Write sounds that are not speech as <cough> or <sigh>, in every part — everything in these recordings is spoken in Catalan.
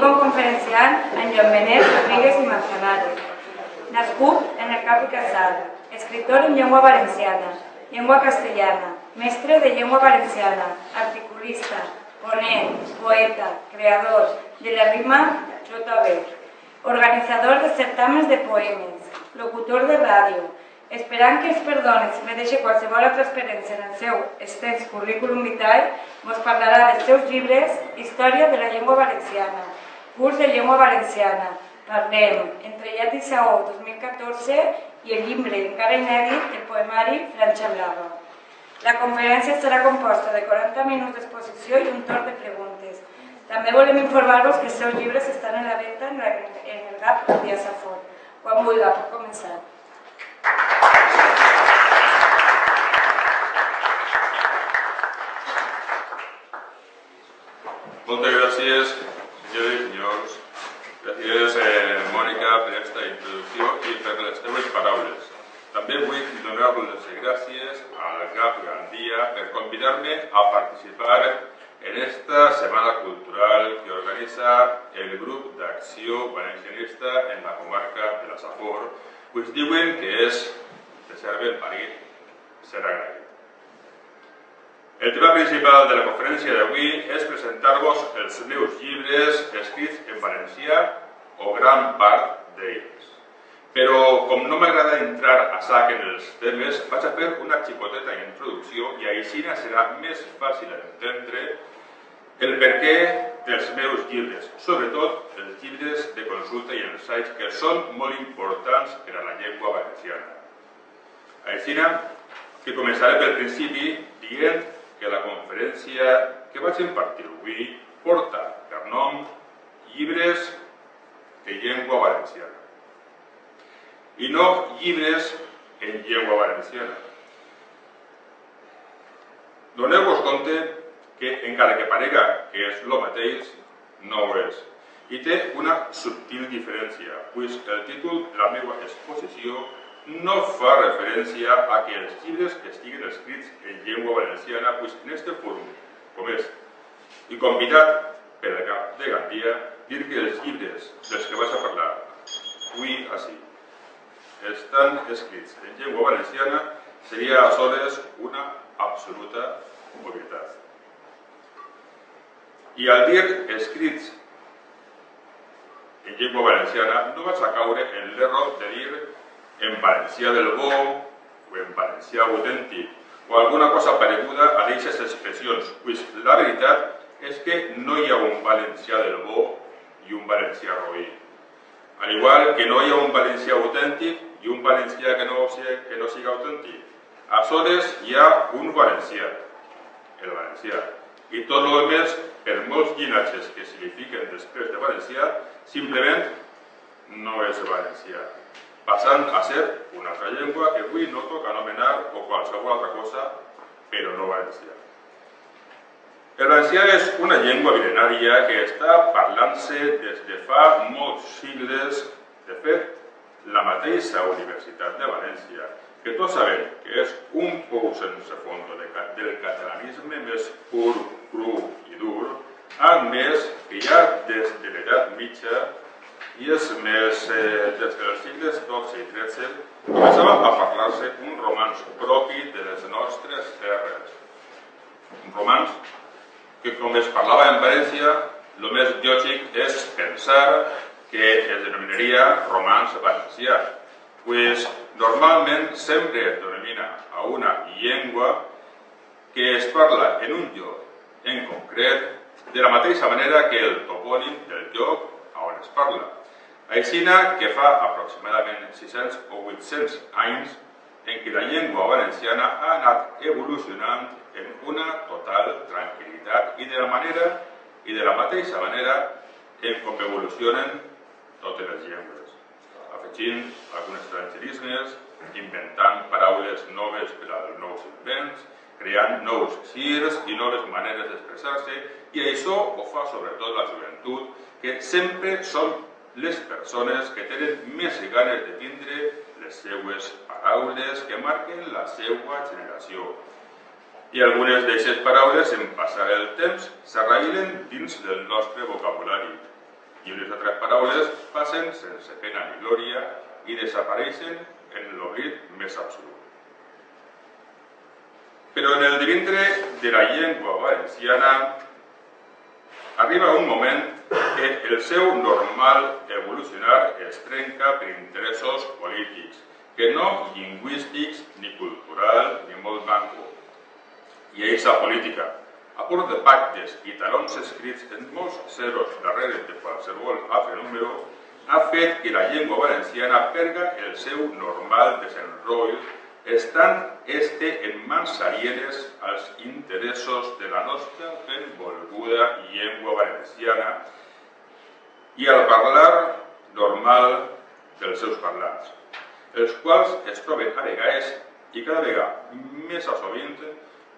Com conferenciant en Joan Benet Rodríguez i Manzanares, nascut en el Cap i Casal, escritor en llengua valenciana, llengua castellana, mestre de llengua valenciana, articulista, ponent, poeta, creador de la rima JB, organitzador de certamens de poemes, locutor de ràdio, esperant que es perdoni si me deixa qualsevol altra experiència en el seu extens currículum vitae, vos parlarà dels seus llibres Història de la llengua valenciana, curs de llengua valenciana, Parlem, entre Llat i Saó 2014 i el llibre encara inèdit, el poemari Franxa Blava. La conferència estarà composta de 40 minuts d'exposició i un torn de preguntes. També volem informar-vos que els seus llibres estan la venda en, la, en el GAP de Safor. Quan vulgui, pot començar. Moltes gràcies. Gràcies, eh, Mònica, per aquesta introducció i per les teves paraules. També vull donar les gràcies al GAP Gandia per convidar-me a participar en esta Setmana Cultural que organitza el grup d'acció valencianista en la comarca de la Safor, pues diuen que és de ser ben parit, ser agraït. El tema principal de la conferència d'avui és presentar-vos els meus llibres escrits en valencià o gran part d'ells. Però, com no m'agrada entrar a sac en els temes, vaig a fer una xicoteta introducció i així serà més fàcil entendre el perquè dels meus llibres, sobretot els llibres de consulta i ensaigs que són molt importants per a la llengua valenciana. Així que començaré pel principi dient que la conferència que vaig impartir avui porta per nom llibres de llengua valenciana. I no llibres en llengua valenciana. Doneu-vos compte que, encara que parega que és el mateix, no ho és. I té una subtil diferència, pues el títol de la meva exposició no fa referència a que els llibres estiguin escrits en llengua valenciana, pues en este fòrum, com és, i convidat per la cap de Gandia, dir que els llibres dels que vaig a parlar avui així estan escrits en llengua valenciana seria aleshores una absoluta obvietat. I al dir escrits en llengua valenciana no vaig a caure en l'error de dir en valencià del bo o en valencià autèntic o alguna cosa pareguda a aquestes expressions, pues la veritat és que no hi ha un valencià del bo i un valencià roí. Al igual que no hi ha un valencià autèntic i un valencià que no, que no siga autèntic. A soles hi ha un valencià, el valencià. I tot el més, per molts llinatges que signifiquen després de valencià, simplement no és valencià passant a ser una altra llengua que avui no toca anomenar o qualsevol altra cosa, però no valencià. El valencià és una llengua milenària que està parlant-se des de fa molts sigles. De fet, la mateixa Universitat de València, que tots sabem que és un pou sense fons del catalanisme més pur, cru i dur, ha admès que ja des de l'edat mitja i és més, eh, des dels sigles XII i XIII, començava a parlar-se un romanç propi de les nostres terres. Un romanç que, com es parlava en València, el més lògic és pensar que es denominaria romanç valencià, pues normalment sempre es denomina a una llengua que es parla en un lloc en concret de la mateixa manera que el topònim del lloc on es parla. Aixina que fa aproximadament 600 o 800 anys en què la llengua valenciana ha anat evolucionant en una total tranquil·litat i de la manera i de la mateixa manera en com evolucionen totes les llengües, afegint alguns estrangerismes, inventant paraules noves per als nous invents, creant nous girs i noves maneres d'expressar-se, i això ho fa sobretot la joventut, que sempre són les persones que tenen més ganes de tindre les seues paraules que marquen la seva generació. I algunes d'aquestes paraules, en passar el temps, s'arrailen dins del nostre vocabulari. i unes altres paraules passen sense pena ni glòria i desapareixen en l'oblit més absolut. Però en el divintre de la llengua valenciana arriba un moment que el seu normal evolucionar es trenca per interessos polítics, que no lingüístics, ni cultural, ni molt manco. I aquesta política, a port de pactes i talons escrits en molts zeros darrere de qualsevol altre número, ha fet que la llengua valenciana perga el seu normal desenroll estan este en mans alienes als interessos de la nostra benvolguda llengua valenciana i al parlar normal dels seus parlants, els quals es troben a vegades i cada vegada més a sovint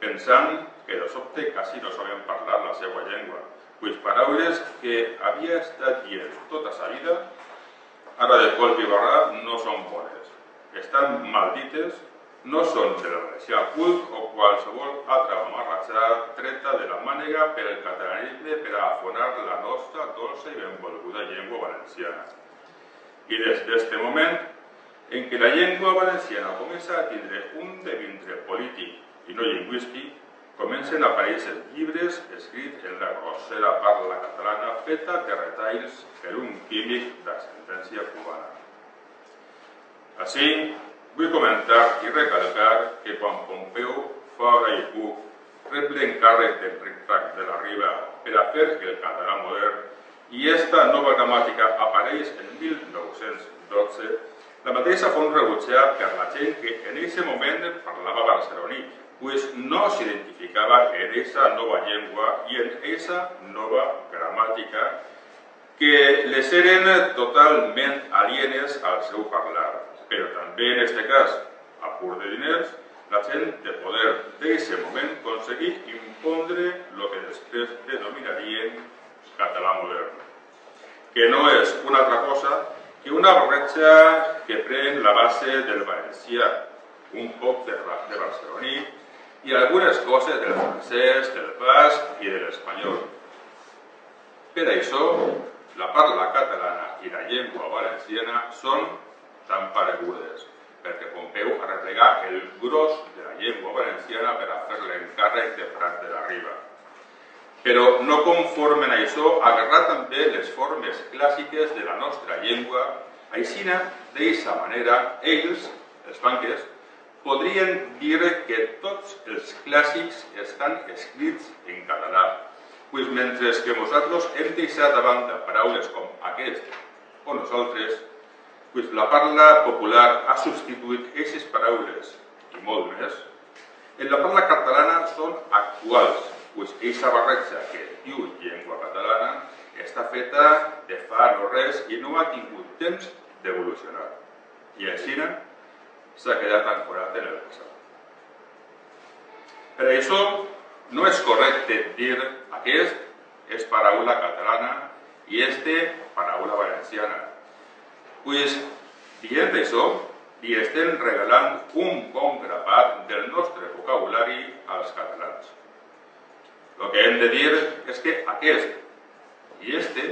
pensant que de sobte quasi no saben parlar la seva llengua, pues paraules que havia estat dient tota sa vida, ara de colp i barra no són bones. Estan maldites, no són del valencià cult o qualsevol altra mamarratxa treta de la mànega per el catalanisme per a afonar la nostra dolça i benvolguda llengua valenciana. I des d'aquest moment en què la llengua valenciana comença a tindre un devintre polític i no lingüístic, comencen a aparèixer llibres escrits en la grossera parla catalana feta de retalls per un químic d'ascendència cubana. Així, vull comentar i recalcar que quan Pompeu Fabra i Puig rep l'encàrrec d'Enric Trac de la Riba per a fer el català modern i esta nova gramàtica apareix en 1912, la mateixa font rebutjar per la gent que en aquest moment parlava barceloní pues no s'identificava en esa nova llengua i en esa nova gramàtica que les eren totalment alienes al seu parlar. Però també en aquest cas, a pur de diners, la gent de poder d'aquest moment aconseguir impondre el que després denominarien català modern, que no és una altra cosa que una barreja que pren la base del valencià, un poc de, de i algunes coses del francès, del basc i de l'espanyol. Per això, la parla catalana i la llengua valenciana són tan paregudes, perquè Pompeu arreplegà el gros de la llengua valenciana per a fer l'encàrrec de Prat de la Riba. Però no conformen això, agarrar també les formes clàssiques de la nostra llengua, aixina, d'eixa manera, ells, els banques, podrien dir que tots els clàssics estan escrits en català, pues mentre que nosaltres hem deixat de banda paraules com aquest o nosaltres, pues la parla popular ha substituït aquestes paraules i molt més. En la parla catalana són actuals, pues aquesta barreja que diu llengua catalana està feta de fa no res i no ha tingut temps d'evolucionar. I així s'ha quedat ancorat en el passat. Per això, no és correcte dir aquest és paraula catalana i este paraula valenciana. Pues, dient això, li estem regalant un bon grapat del nostre vocabulari als catalans. El que hem de dir és que aquest i este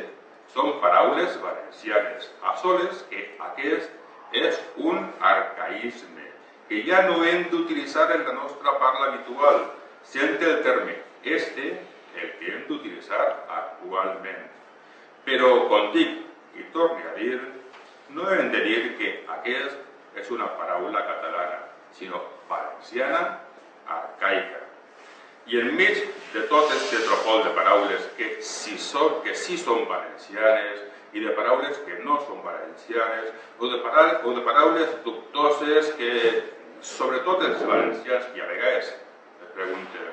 són paraules valencianes, a soles que aquest és un arcaïsme que ja no hem d'utilitzar en la nostra parla habitual, sent el terme este el que hem d'utilitzar actualment. Però, com dic i torni a dir, no hem de dir que aquest és una paraula catalana, sinó valenciana arcaica. I enmig de tot aquest tropol de paraules que sí, són, que sí són valencianes, i de paraules que no són valencianes, o de, paraules, o de paraules dubtoses que, sobretot els valencians, i a vegades es pregunten,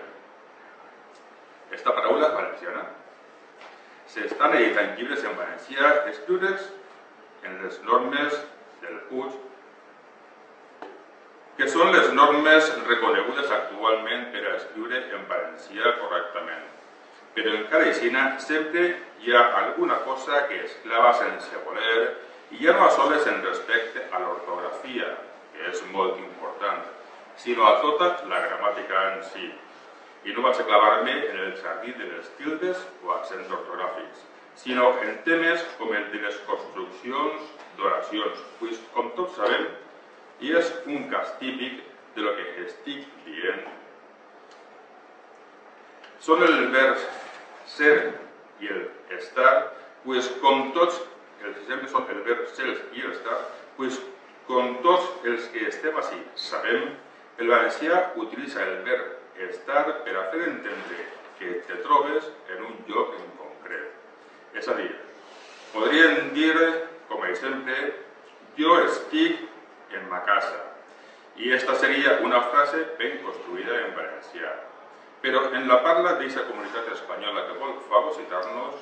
esta paraula és valenciana? S'estan editant llibres en valencià, escriure's en les normes del Puig, que són les normes reconegudes actualment per a escriure en valencià correctament però encara així sempre hi ha alguna cosa que es clava sense voler i ja no a soles en respecte a l'ortografia, que és molt important, sinó a tota la gramàtica en si. I no vaig clavar-me en el jardí de les tildes o accents ortogràfics, sinó en temes com el de les construccions d'oracions, pues, com tots sabem, i és un cas típic de lo que estic dient. Són el vers ser i el estar, pues, com tots els exemples són el verb ser i el estar, pues, com tots els que estem així sabem, el valencià utilitza el verb estar per a fer entendre que te trobes en un lloc en concret. És a dir, podríem dir, com a exemple, jo estic en ma casa. I esta seria una frase ben construïda en valencià. Però en la parla d'aquesta comunitat espanyola que vol fagocitar-nos,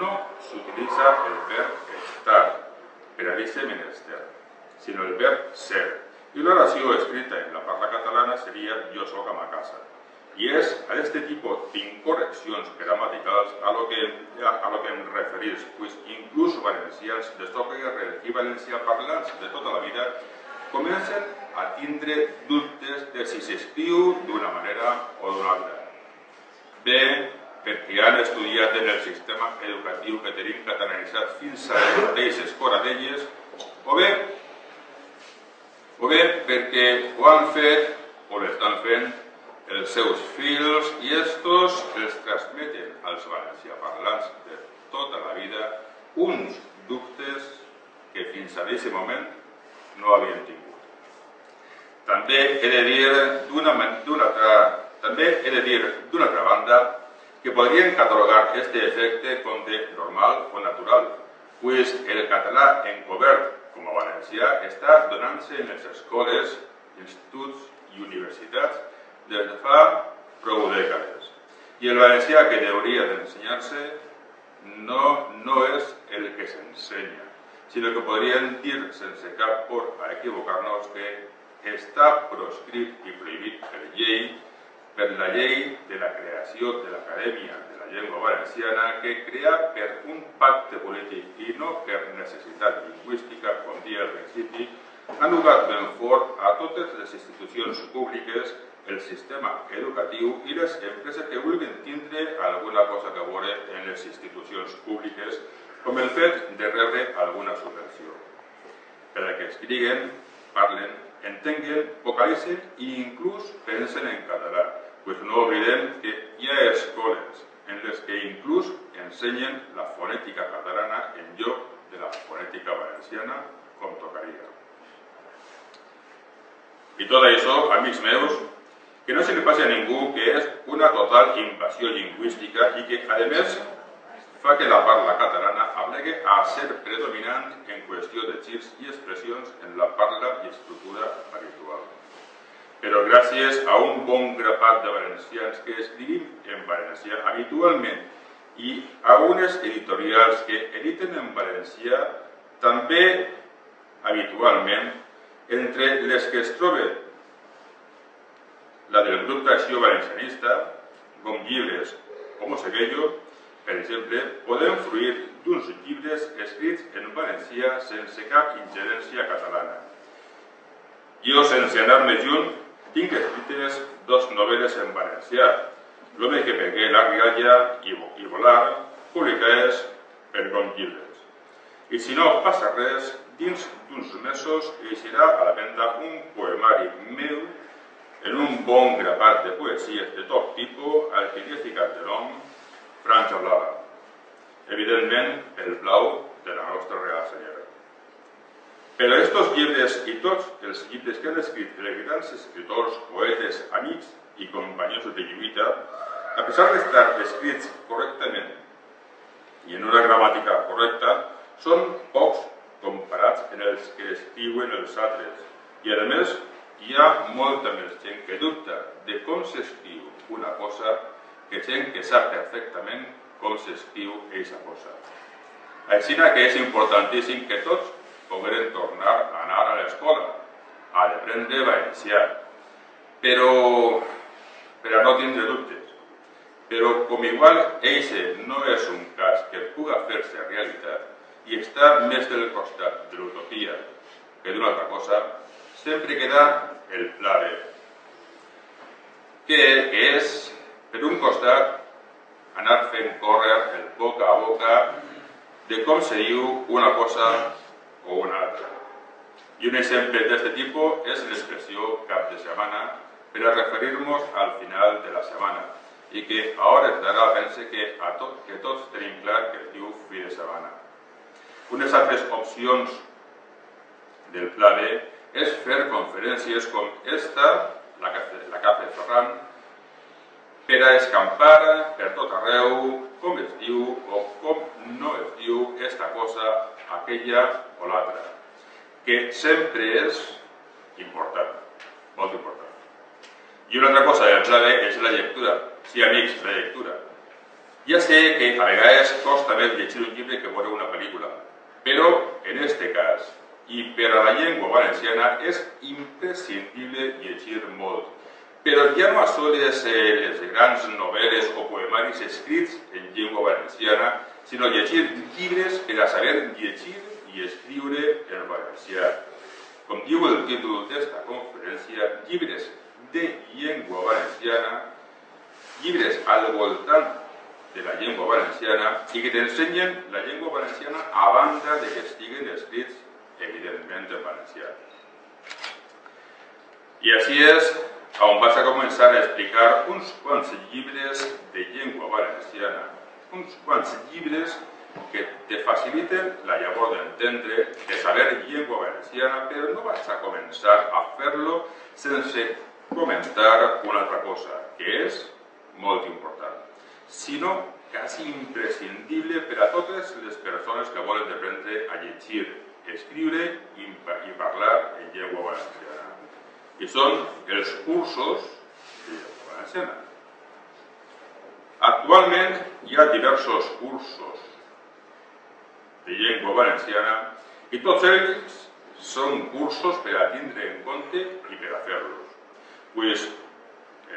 no s'utilitza el verb estar per a aquest menester, sinó el verb ser. I l'oració escrita en la parla catalana seria jo soc a ma casa. I és a aquest tipus d'incorreccions gramaticals a lo que, a lo que em referís, pues inclús valencians de Stockerger i valencià parlants de tota la vida comencen a tindre dubtes de si s'escriu d'una manera o d'una altra. Bé, perquè han estudiat en el sistema educatiu que tenim catalanitzat fins a les mateixes coradelles, o bé o bé perquè ho han fet o l'estan fent els seus fills i estos els transmeten als valenciaparlants de tota la vida uns dubtes que fins a aquest moment no havien tingut. També he de dir d'una altra, també he de dir d'una altra banda que podrien catalogar este efecte com de normal o natural, pues el català encobert com a valencià, està donant-se en les escoles, instituts i universitats des de fa prou dècades. I el valencià que hauria d'ensenyar-se no, no és el que s'ensenya, sinó que podríem dir sense cap por a equivocar-nos que està proscrit i prohibit per llei, per la llei de la creació de l'Acadèmia llengua valenciana que crea per un pacte polític i no per necessitat lingüística, com dia al principi, ha nugat ben fort a totes les institucions públiques, el sistema educatiu i les empreses que vulguin tindre alguna cosa que veure en les institucions públiques, com el fet de rebre alguna subvenció. Per a que escriguen, parlen, entenguen, vocalitzen i inclús pensen en català, pues no oblidem que hi ha escoles, en les que inclús ensenyen la fonètica catalana en lloc de la fonètica valenciana, com tocaria. I tot això, amics meus, que no se li passi a ningú que és una total invasió lingüística i que, a més, fa que la parla catalana aplegui a ser predominant en qüestió de girs i expressions en la parla i estructura habitual. Però gràcies a un bon grapat de valencians que escrivim en valencià habitualment i a unes editorials que editen en valencià també habitualment, entre les que es troben la del grup d'acció valencianista, com llibres com Seguello, per exemple, podem fruir d'uns llibres escrits en valencià sense cap ingerència catalana. Jo, sense anar-me junt, tinc escrites dos novel·les en valencià, L'home que pegué la rialla i, i volar, publicades per Gon Llibres. I si no passa res, dins d'uns mesos eixirà a la venda un poemari meu en un bon grapat de poesies de tot tipus al que li he ficat de nom Franja Blava. Evidentment, el blau de la nostra Real Senyora. Però estos llibres i tots els llibres que han escrit els grans escriptors, poetes, amics i companys de lluita, a pesar d'estar escrits correctament i en una gramàtica correcta, són pocs comparats en els que escriuen els altres. I a més, hi ha molta més gent que dubta de com s'escriu una cosa que gent que sap perfectament com s'escriu aquesta cosa. Així que és importantíssim que tots pogueren tornar a anar a l'escola, a aprendre valencià. Però, per a no tindre dubtes, però com igual eixe no és un cas que puga fer-se realitat i està més del costat de l'utopia que d'una altra cosa, sempre queda el pla B, que és, per un costat, anar fent córrer el boca a boca de com se diu una cosa o una altra. I un exemple d'aquest tipus és l'expressió cap de setmana per a referir-nos al final de la setmana i que a hores d'ara pense que, a tot, que tots tenim clar que es diu fi de setmana. Unes altres del pla B és fer conferències com esta, la que, la que per a escampar per tot arreu com es diu o com no es diu esta cosa, aquella o l'altra, que sempre és important, molt important. I una altra cosa del B és la lectura. Sí, amics, la lectura. Ja sé que a vegades costa més llegir un llibre que veure una pel·lícula, però en este cas, i per a la llengua valenciana, és imprescindible llegir molt. Però ja no assoles eh, les grans novel·les o poemaris escrits en llengua valenciana, sinó llegir llibres per a saber llegir i escriure en valencià. Com diu el títol d'esta conferència, llibres de llengua valenciana, llibres al voltant de la llengua valenciana i que t'ensenyen la llengua valenciana a banda de que estiguen escrits, evidentment, en valencià. I així és on vas a començar a explicar uns quants llibres de llengua valenciana, uns quants llibres que te faciliten la llavor d'entendre, de saber llengua valenciana, però no vas a començar a fer-lo sense comentar una altra cosa, que és molt important, sinó quasi imprescindible per a totes les persones que volen aprendre a llegir, escriure i, i parlar en llengua valenciana. I són els cursos de llengua valenciana. Actualment hi ha diversos cursos de llengua valenciana i tots ells són cursos per a tindre en compte i per a fer-los. Pues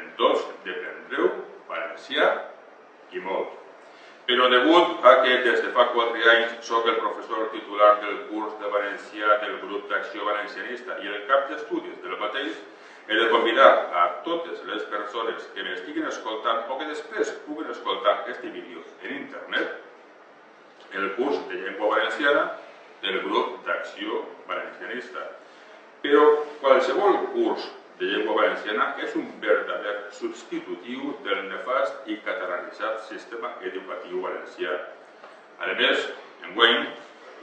en tots deprendreu valencià i molt. Però degut a que des de fa quatre anys sóc el professor titular del curs de valencià del grup d'acció valencianista i el cap d'estudis del mateix, he de convidar a totes les persones que m'estiguin escoltant o que després puguen escoltar aquest vídeo en internet el curs de llengua valenciana del grup d'acció valencianista. Però qualsevol curs de llengua valenciana és un verdader substitutiu del nefast i catalanitzat sistema educatiu valencià. A més, enguany,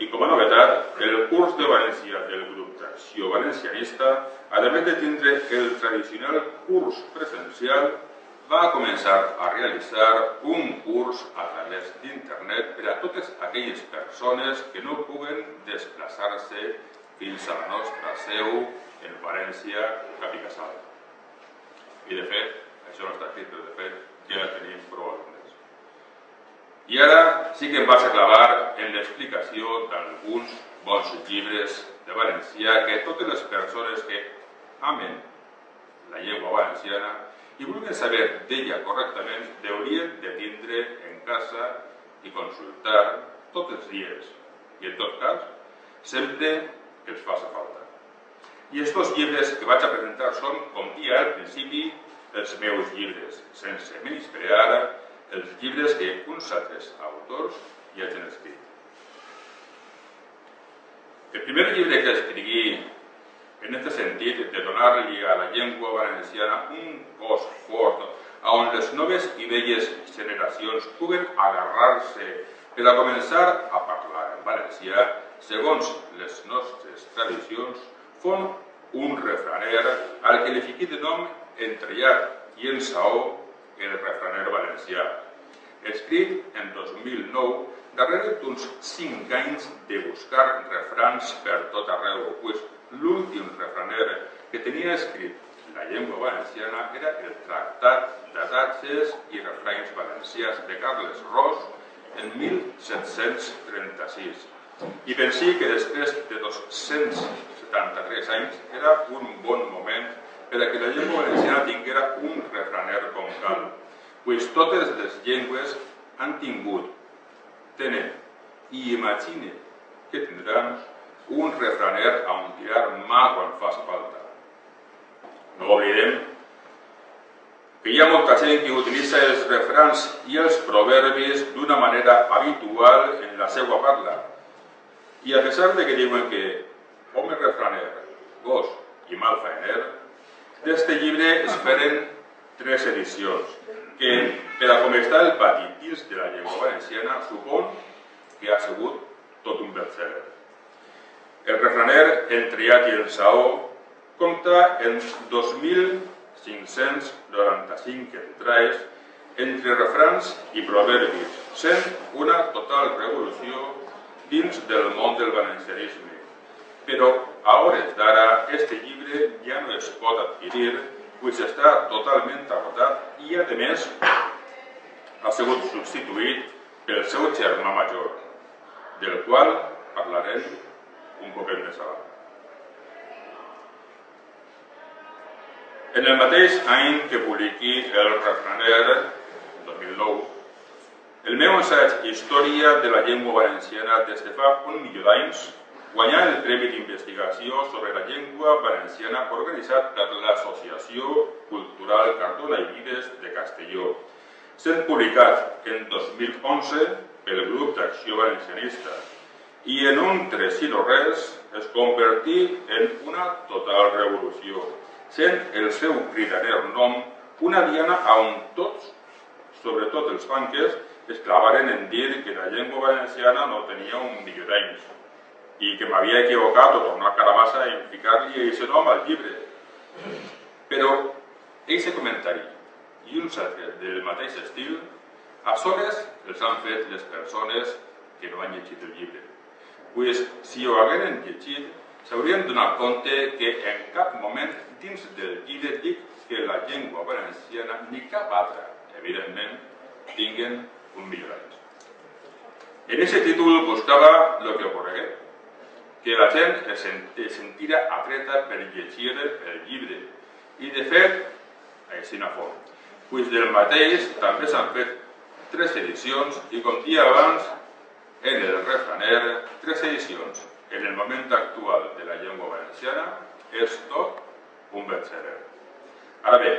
i com a novetat, el curs de valencià del grup d'acció valencianista, a més de tindre el tradicional curs presencial, va començar a realitzar un curs a través d'internet per a totes aquelles persones que no puguen desplaçar-se fins a la nostra seu en València, cap i casal. I de fet, això no està escrit, però de fet ja tenim prou alumnes. I ara sí que em vaig a clavar en l'explicació d'alguns bons llibres de valencià que totes les persones que amen la llengua valenciana i vulguin saber d'ella correctament deurien de tindre en casa i consultar tots els dies i en tot cas sempre que els faci falta. I aquests llibres que vaig a presentar són, com dia al principi, els meus llibres, sense menysprear els llibres que uns altres autors ja han escrit. El primer llibre que escrigui en aquest sentit de donar-li a la llengua valenciana un cos fort on les noves i velles generacions puguen agarrar-se per a començar a parlar en valencià segons les nostres tradicions fon un refraner al que li fiqui de nom entrellat i en saó el refraner valencià. Escrit en 2009, darrere d'uns cinc anys de buscar refrans per tot arreu, pues l'últim refraner que tenia escrit la llengua valenciana era el Tractat d'Adatges i Refrains Valencians de Carles Ros en 1736. I pensé que després de 273 anys era un bon moment per a que la llengua valenciana tinguera un refraner com cal, pues totes les llengües han tingut, tenen i imagine que tindran un refraner on tirar mà quan faci falta. No oblidem que hi ha molta gent que utilitza els refrans i els proverbis d'una manera habitual en la seva parla. I a pesar de que diuen que home refraner, gos i mal faener, d'este llibre esperen tres edicions, que per a com està el pati dins de la llengua valenciana supon que ha sigut tot un bestseller. El refraner El triat i el saó compta en 2.000 595 entrades entre refrans i proverbis, sent una total revolució dins del món del valencianisme. Però a hores d'ara, este llibre ja no es pot adquirir, pues està totalment agotat i, a més, ha sigut substituït pel seu germà major, del qual parlarem un poquet més avant. En el mateix any que publiqui el refraner, 2009, el meu assaig Història de la llengua valenciana des de fa un milió d'anys guanyà el Premi d'Investigació sobre la llengua valenciana organitzat per l'Associació Cultural Cardona i Vides de Castelló, sent publicat en 2011 pel grup d'Acció Valencianista i en un tres i no res es convertí en una total revolució sent el seu cridaner nom una diana on tots, sobretot els banquers, es clavaren en dir que la llengua valenciana no tenia un milió d'anys i que m'havia equivocat o tornar a Caramassa en ficar-li aquest nom al llibre. Però aquest comentari i uns altres del mateix estil a soles els han fet les persones que no han llegit el llibre. Pues, si ho hagueren llegit, s'haurien donat compte que en cap moment dins del llibre dic que la llengua valenciana ni cap altra, evidentment, tinguen un millor anys. En aquest títol buscava el que ocorregué, que la gent es sentira atreta per llegir el llibre. I, de fet, així no fou. Pues del mateix també s'han fet tres edicions i, com dia abans, en el refraner, tres edicions. En el moment actual de la llengua valenciana és tot un bestseller. Ara bé,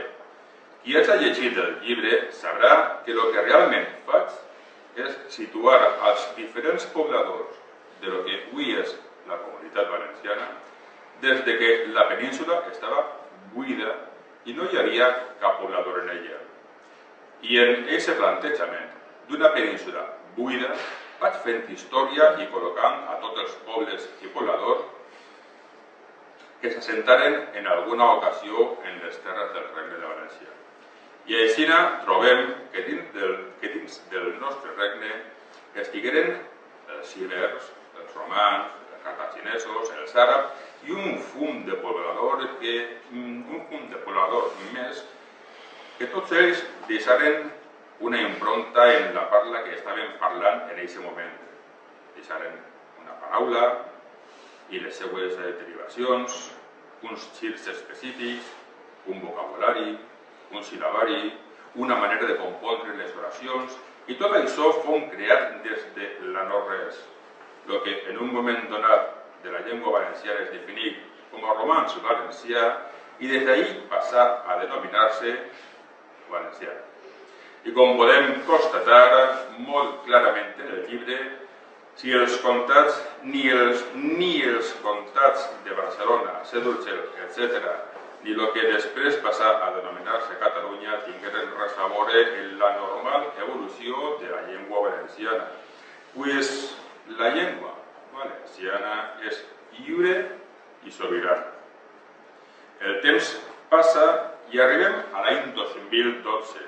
qui hagi llegit el llibre sabrà que el que realment faig és situar als diferents pobladors de lo que avui és la comunitat valenciana des de que la península estava buida i no hi havia cap poblador en ella. I en aquest plantejament d'una península buida vaig fent història i col·locant a tots els pobles i pobladors que s'assentaren en alguna ocasió en les terres del Regne de València. I així trobem que dins del, que dins del nostre regne estigueren els ibers, els romans, els cartaginesos, els àrabs i un fum de pobladors que, un fum de pobladors més que tots ells deixaren una impronta en la parla que estaven parlant en aquest moment. Deixaren una paraula, i les seues derivacions, uns girs específics, un vocabulari, un sil·labari, una manera de compondre les oracions, i tot això fou creat des de la no-res, el que en un moment donat de la llengua valenciana es definit com a romanç valencià i des d'ahir passar a denominar-se valencià. I com podem constatar molt clarament en el llibre, si els comtats, ni els, ni els comtats de Barcelona, Sedurgel, etc., ni el que després passà a denominar-se Catalunya tingueren res a veure en la normal evolució de la llengua valenciana. Pues la llengua valenciana és lliure i sobirana. El temps passa i arribem a l'any 2012,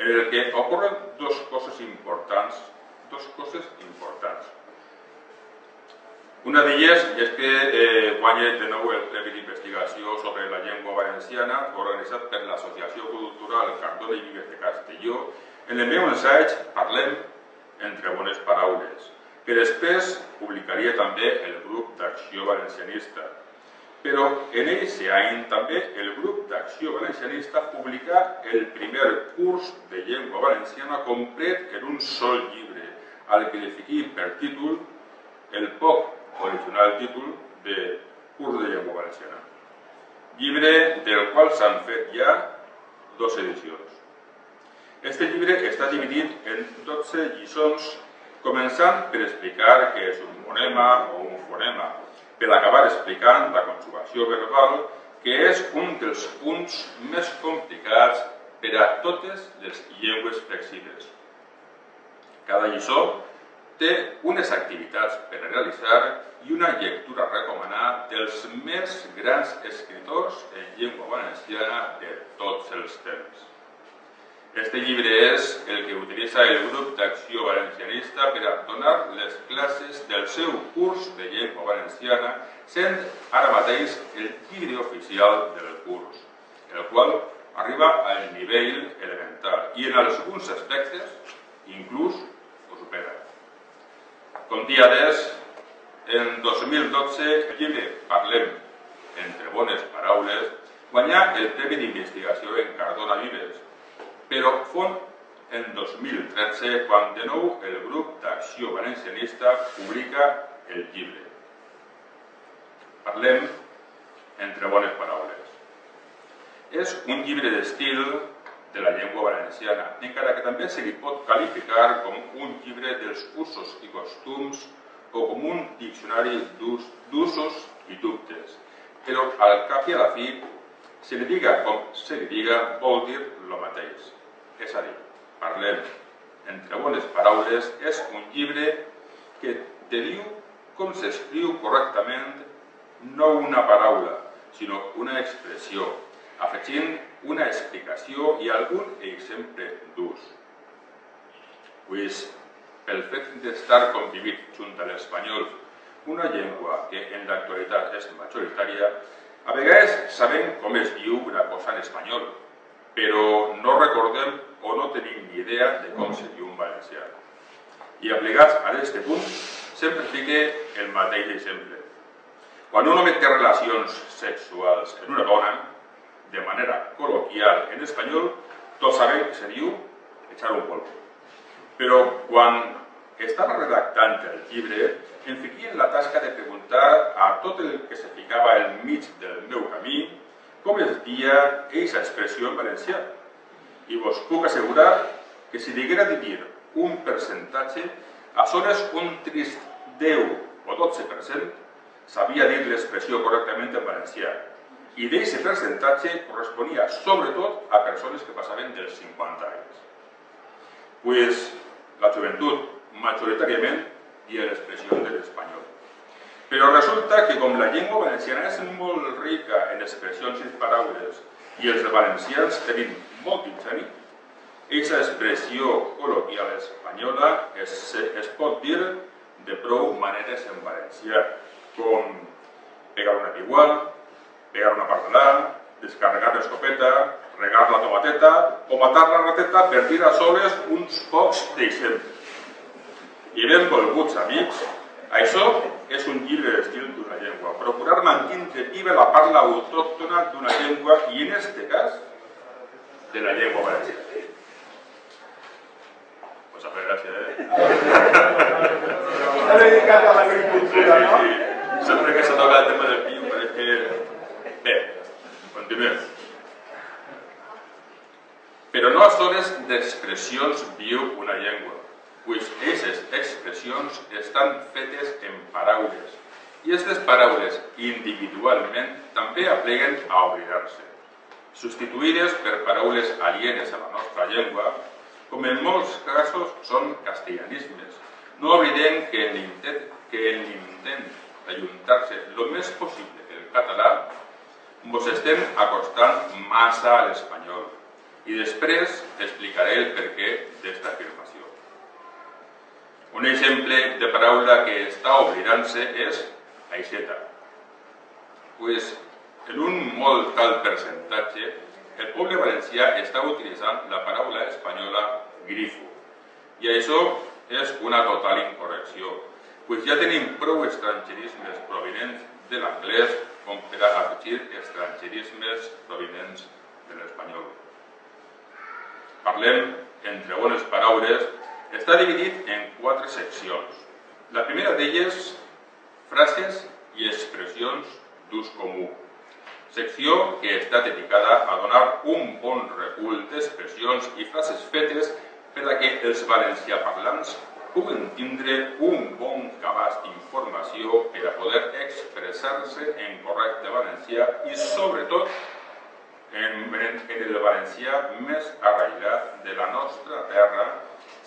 en el que ocorren dues coses importants dos coses importants. Una d'elles és que eh, guanya de nou el Premi d'Investigació sobre la llengua valenciana organitzat per l'Associació Cultural Cardona i Vives de Castelló. En el meu ensaig parlem entre bones paraules, que després publicaria també el grup d'Acció Valencianista. Però en aquest any també el grup d'Acció Valencianista publicà el primer curs de llengua valenciana complet en un sol llibre, al que li fiqui per títol el poc original títol de Curs de Llengua Valenciana. Llibre del qual s'han fet ja dues edicions. Este llibre està dividit en 12 lliçons, començant per explicar què és un fonema o un fonema, per acabar explicant la conjugació verbal, que és un dels punts més complicats per a totes les llengües flexibles. Cada lliçó té unes activitats per realitzar i una lectura a recomanar dels més grans escriptors en llengua valenciana de tots els temps. Este llibre és el que utilitza el grup d'acció valencianista per a donar les classes del seu curs de llengua valenciana, sent ara mateix el llibre oficial del curs, el qual arriba al nivell elemental i en alguns aspectes inclús ho supera. Com dia d'es, en 2012 el llibre Parlem entre bones paraules guanyà el Premi d'Investigació en Cardona Vives però fon en 2013 quan de nou el grup d'acció valencianista publica el llibre. Parlem entre bones paraules. És un llibre d'estil de la llengua valenciana, encara que també se li pot qualificar com un llibre dels usos i costums o com un diccionari d'usos i dubtes. Però al cap i a la fi, se li diga com se li diga, vol dir el mateix. És a dir, parlem entre bones paraules, és un llibre que te diu com s'escriu correctament no una paraula, sinó una expressió, afegint una explicació i algun exemple d'ús. Pues, pel fet d'estar convivit junt a l'espanyol, una llengua que en l'actualitat és majoritària, a vegades sabem com es diu una cosa en espanyol, però no recordem o no tenim ni idea de com se diu un valencià. I aplegats a aquest punt, sempre fique el mateix exemple. Quan un home té relacions sexuals en una dona, de manera col·loquial en espanyol, tots sabem que se diu echar un polvo. Però quan estava redactant el llibre, em fiquia en la tasca de preguntar a tot el que se ficava al mig del meu camí com es dia aquesta expressió en valencià i vos puc assegurar que si diguera de dir un percentatge, a soles un trist 10 o 12% sabia dir l'expressió correctament en valencià. I d'aquest percentatge corresponia sobretot a persones que passaven dels 50 anys. Pues la joventut majoritàriament i l'expressió de l'espanyol. Però resulta que com la llengua valenciana és molt rica en expressions i paraules i els valencians tenim molt ingeni, aquesta expressió col·loquial espanyola es, es pot dir de prou maneres en valencià, com pegar una pigual, pegar una pardelà, descarregar l'escopeta, regar la tomateta o matar la rateta per dir a soles uns pocs d'exemples. I benvolguts amics, això és un llibre d'estil d'una llengua. Procurar mantindre viva la parla autòctona d'una llengua i, en aquest cas, de la llengua valenciana. Pues a gràcia, eh? <laughs> S'ha dedicat a l'agricultura, no? Sí, sí. Sempre que s'ha tocat el tema del piu, que... Bé, continuem. Però no a zones d'expressions viu una llengua pues aquestes expressions estan fetes en paraules i aquestes paraules individualment també apleguen a oblidar-se, substituïdes per paraules alienes a la nostra llengua, com en molts casos són castellanismes. No oblidem que en l'intent que d'ajuntar-se el més possible el català ens estem acostant massa a l'espanyol i després explicaré el perquè d'esta afirmació. Un exemple de paraula que està oblidant-se és aixeta. Pues, en un molt alt percentatge, el poble valencià està utilitzant la paraula espanyola grifo. I això és una total incorrecció, pues ja tenim prou estrangerismes provinents de l'anglès com per a afegir estrangerismes provinents de l'espanyol. Parlem, entre bones paraules, està dividit en quatre seccions. La primera d'elles, frases i expressions d'ús comú. Secció que està dedicada a donar un bon recull d'expressions i frases fetes per a que els valenciaparlants puguen tindre un bon cabàs d'informació per a poder expressar-se en correcte valencià i, sobretot, en, en el valencià més arraigat de la nostra terra,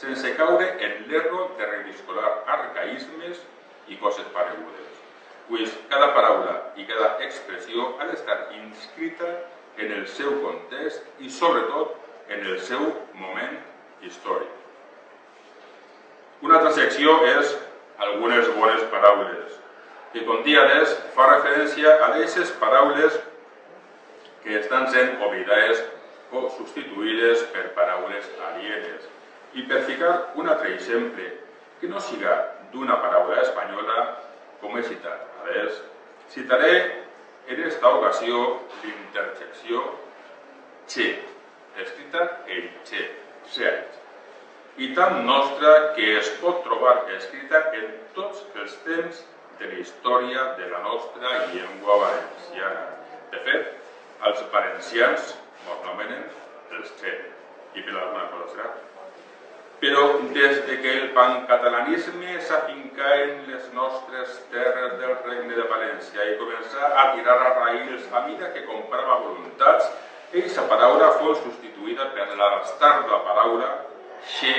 sense caure en l'error de reviscolar arcaïsmes i coses paregudes pues cada paraula i cada expressió ha d'estar inscrita en el seu context i, sobretot, en el seu moment històric. Una altra secció és algunes bones paraules, que com diades fa referència a aquestes paraules que estan sent oblidades o substituïdes per paraules alienes. I per ficar un altre exemple, que no siga d'una paraula espanyola, com he citat? Abans, citaré en esta ocasió l'interjecció che, escrita en che, seat, i tan nostra que es pot trobar escrita en tots els temps de la història de la nostra llengua valenciana. De fet, els valencians ens nomenen els che, i per alguna cosa serà però des de que el pancatalanisme s'afincà en les nostres terres del Regne de València i començà a tirar a raïls a mida que comprava voluntats, aquesta paraula fou substituïda per la bastarda paraula xe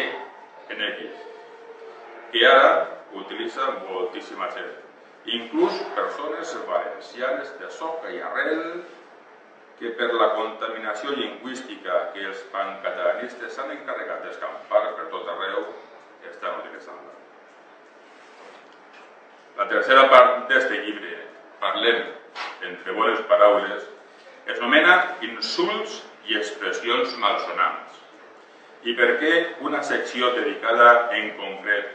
en ells, que ara utilitza moltíssima gent, inclús persones valencianes de soca i arrel que per la contaminació lingüística que els pancatalanistes s'han encarregat d'escampar per tot arreu, estan utilitzant-la. La tercera part d'aquest llibre, Parlem entre bones paraules, es nomena Insults i expressions malsonants. I per què una secció dedicada en concret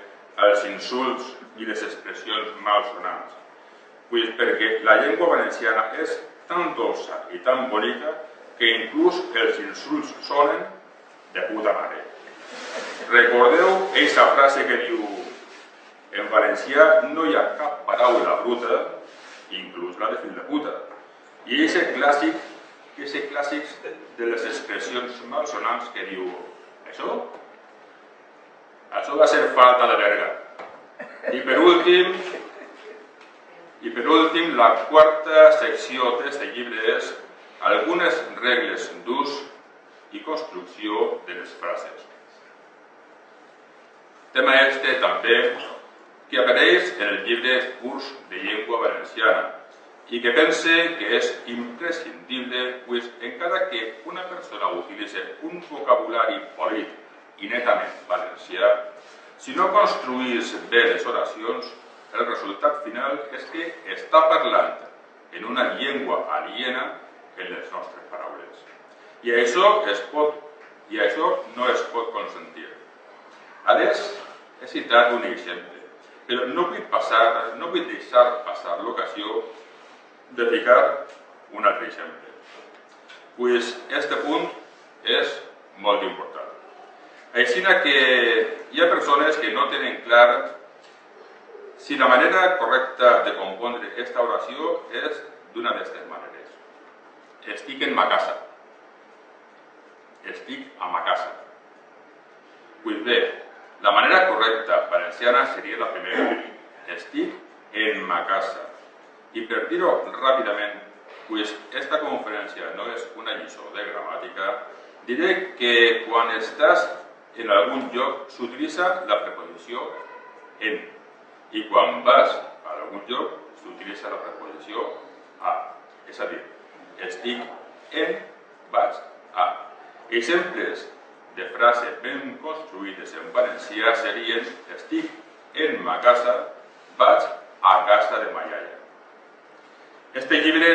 als insults i les expressions malsonants? Pues perquè la llengua valenciana és tan dolça i tan bonica que inclús els insults sonen de puta mare. Recordeu aquesta frase que diu en valencià no hi ha cap paraula bruta, inclús la de fill de puta. I aquest clàssic, aquest clàssic de les expressions malsonants que diu això, això va ser falta de verga. I per últim, i per últim, la quarta secció d'aquest llibre és algunes regles d'ús i construcció de les frases. Tema este també que apareix en el llibre Curs de Llengua Valenciana i que pense que és imprescindible, pues, encara que una persona utilitzi un vocabulari polit i netament valencià, si no construís bé les oracions, el resultat final és que està parlant en una llengua aliena en les nostres paraules. I això es pot i això no es pot consentir. A més, he citat un exemple, però no vull, passar, no vull deixar passar l'ocasió de ficar un altre exemple. Pues este punt és molt important. Així que hi ha persones que no tenen clar si la manera correcta de compondre aquesta oració és d'una d'aquestes maneres. Estic en ma casa. Estic a ma casa. Pues bé, la manera correcta valenciana seria la primera. Estic en ma casa. I per pues esta conferència no és una lliçó de gramàtica, diré que quan estàs en algun lloc s'utilitza la preposició en i quan vas a algun lloc s'utilitza la preposició a. És a dir, estic en, vaig a. Exemples de frases ben construïdes en valencià serien estic en ma casa, vaig a casa de ma iaia. Este llibre,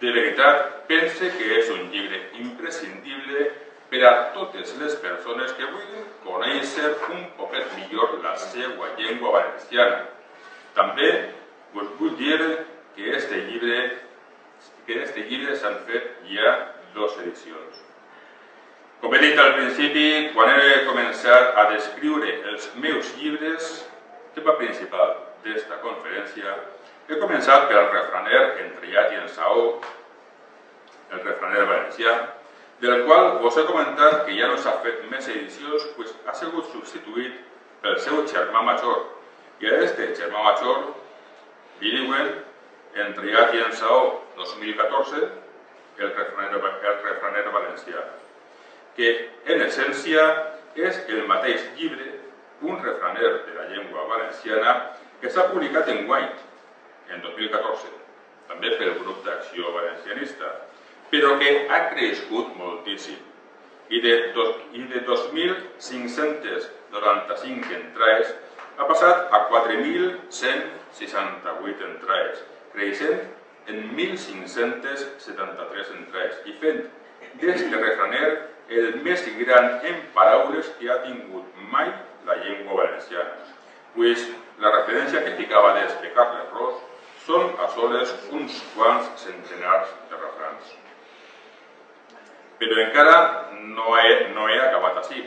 de veritat, pense que és un llibre imprescindible per a totes les persones que vulguin conèixer un poquet millor la seva llengua valenciana. També us vull dir que este llibre que este llibre s'han fet ja dues edicions. Com he dit al principi, quan he començat a descriure els meus llibres, tema principal d'esta conferència, he començat per el refraner entrellat i en saó, el refraner valencià, del qual vos he comentat que ja no s'ha fet més edicions, pues ha sigut substituït pel seu germà major. I a este germà major li diuen, en Triat i en Saó 2014, el refraner, refraner valencià, que en essència és el mateix llibre, un refraner de la llengua valenciana, que s'ha publicat en guany, en 2014, també pel grup d'acció valencianista, però que ha crescut moltíssim. I de, dos, i de 2.595 entrades ha passat a 4.168 entrades, creixent en 1.573 entrades i fent d'este refraner el més gran en paraules que ha tingut mai la llengua valenciana, pues la referència que ficava des de Carles Ros són a soles uns quants centenars de refrans. Però encara no he, no he acabat així,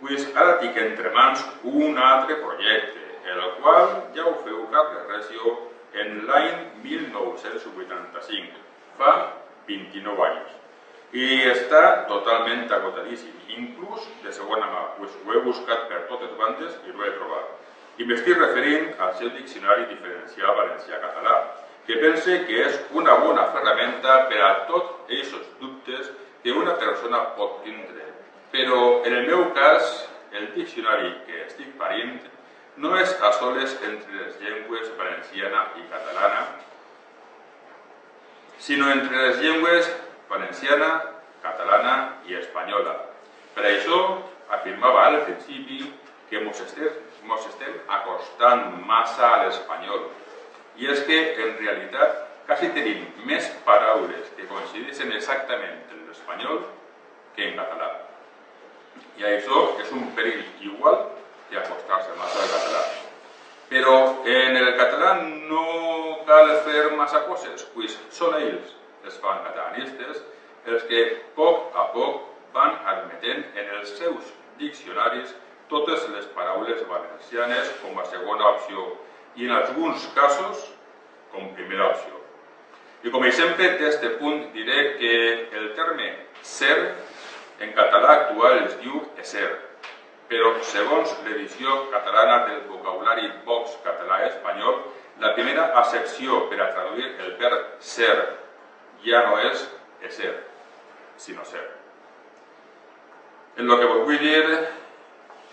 pues ara tinc entre mans un altre projecte, el qual ja ho feu Carles Recio en l'any 1985, fa 29 anys. I està totalment agotadíssim, inclús de segona mà, pues ho he buscat per totes bandes i ho he trobat. I m'estic referint al seu diccionari diferencial valencià-català, que pense que és una bona ferramenta per a tots aquests dubtes que una persona pot tindre. Però en el meu cas, el diccionari que estic parint no és a soles entre les llengües valenciana i catalana, sinó entre les llengües valenciana, catalana i espanyola. Per això afirmava al principi que ens estem, mos estem acostant massa a l'espanyol. I és que, en realitat, quasi tenim més paraules que coincideixen exactament en l'espanyol que en català. I això és un perill igual que acostar-se massa al català. Però en el català no cal fer massa coses, pues són ells, els pancatalanistes, els que poc a poc van admetent en els seus diccionaris totes les paraules valencianes com a segona opció i en alguns casos com primera opció. I com a exemple d'este punt diré que el terme ser en català actual es diu esser, però segons l'edició catalana del vocabulari Vox català-espanyol, la primera accepció per a traduir el verb ser ja no és esser, sinó ser. En lo que vos vull dir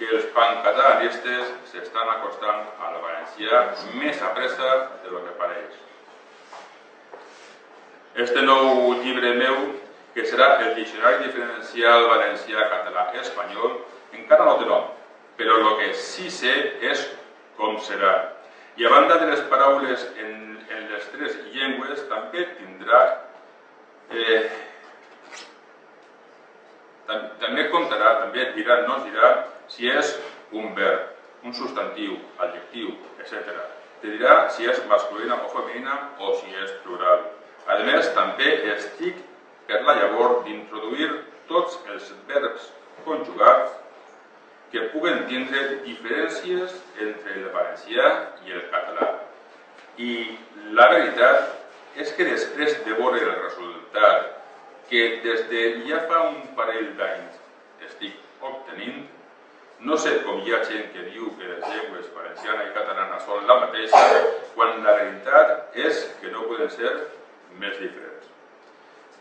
que els pancatalanistes s'estan acostant al valencià més a pressa de lo que pareix. Este nou llibre meu, que serà el Diccionari Diferencial Valencià Català Espanyol, encara no té nom, però el que sí sé és com serà. I a banda de les paraules en, les tres llengües, també tindrà eh, tam, també contarà, també dirà, no dirà si és un verb, un substantiu, adjectiu, etc. Te dirà si és masculina o femenina o si és plural. A més, també estic per la llavor d'introduir tots els verbs conjugats que puguen tindre diferències entre el valencià i el català. I la veritat és que després de veure el resultat que des de ja fa un parell d'anys estic obtenint, no sé com hi ha gent que diu que les llengües valenciana i catalana són la mateixa, quan la realitat és que no poden ser més diferents.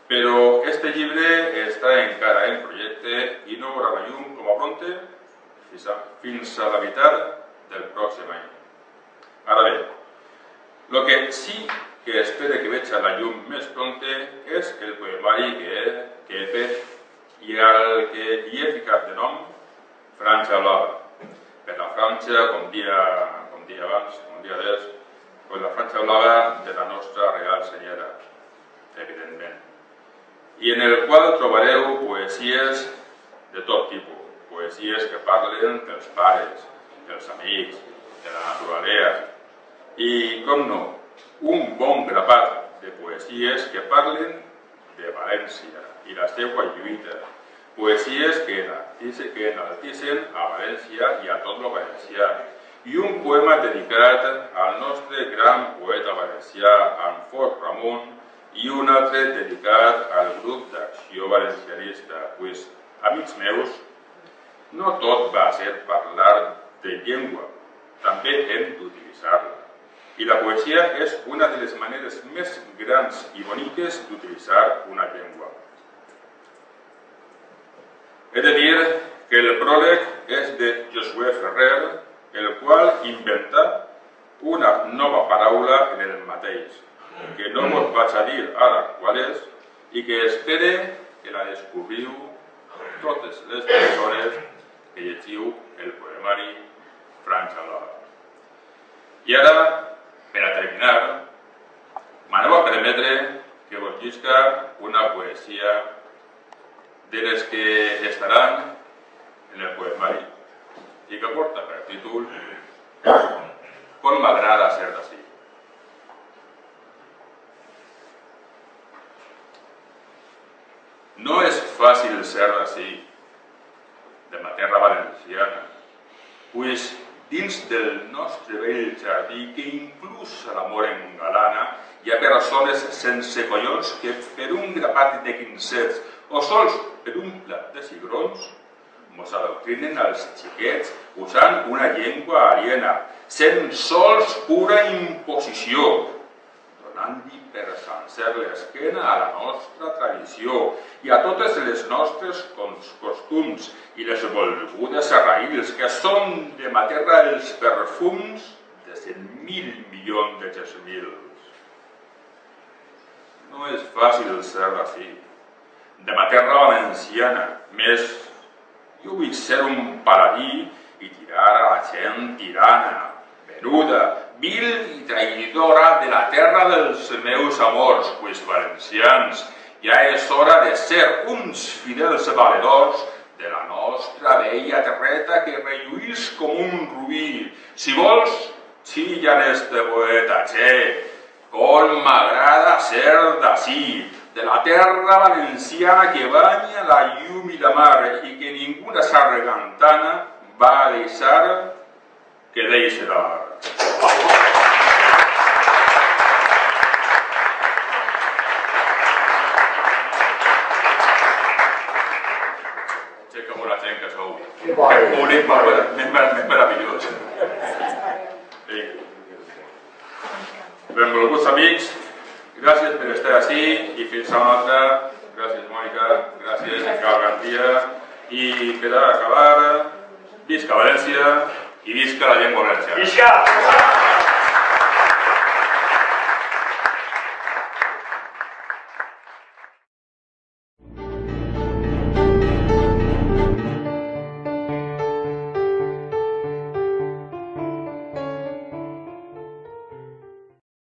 Però este llibre està encara en projecte i no veurà la llum com a pronte fins a, fins a la del pròxim any. Ara bé, el que sí que espero que veig a la llum més pronte és el poemari que he, que fet i al que hi he ficat de nom Franja Blava. Per la franja, com dia, com abans, com dia des, pues la franja blava de la nostra Real Senyera, evidentment. I en el qual trobareu poesies de tot tipus, poesies que parlen dels pares, dels amics, de la naturalesa, i, com no, un bon grapat de poesies que parlen de València i la seva lluita, poesies que enaltisen a València i a tot el valencià, i un poema dedicat al nostre gran poeta valencià, Anfos Ramon, i un altre dedicat al grup d'acció valencianista. Pues, amics meus, no tot va ser parlar de llengua, també hem d'utilitzar-la. I la poesia és una de les maneres més grans i boniques d'utilitzar una llengua. He de dir que el pròleg és de Josué Ferrer, el qual inventa una nova paraula en el mateix, que no vos vaig a dir ara qual és, i que espere que la descobriu totes les persones que llegiu el poemari França Alhora. I ara, per a terminar, m'aneu a permetre que vos una poesia de les que estaran en el poemari i que porta per títol Com m'agrada ser d'ací. No és fàcil ser d'ací, de la terra valenciana, pues dins del nostre vell jardí, que inclús l'amor engalana, hi ha persones sense collons que per un grapat de quincets o sols per un plat de cigrons mos adoctrinen als xiquets usant una llengua aliena, sent sols pura imposició, donant-li per sencer l'esquena a la nostra tradició i a totes les nostres costums i les volgudes raïls que són de materra els perfums de cent mil milions de gesmils. No és fàcil ser així. De materra valenciana, més jo vull ser un paladí i tirar a la gent tirana, venuda, vil i traïdora de la terra dels meus amors, pues valencians, ja és hora de ser uns fidels valedors de la nostra vella terreta que relluís com un rubí. Si vols, xillan este poeta, che, com m'agrada ser d'ací, de la terra valenciana que banya la llum i la mar i que ninguna sargantana va deixar que deixi de mar. Aixeca la gent que sou. Que públic més meravellós. Benvolguts amics, gràcies per estar així i fins a una altra. Gràcies, Mònica. Gràcies, Miquel García. I per acabar, visca València i visca la llengua valenciana. Visca!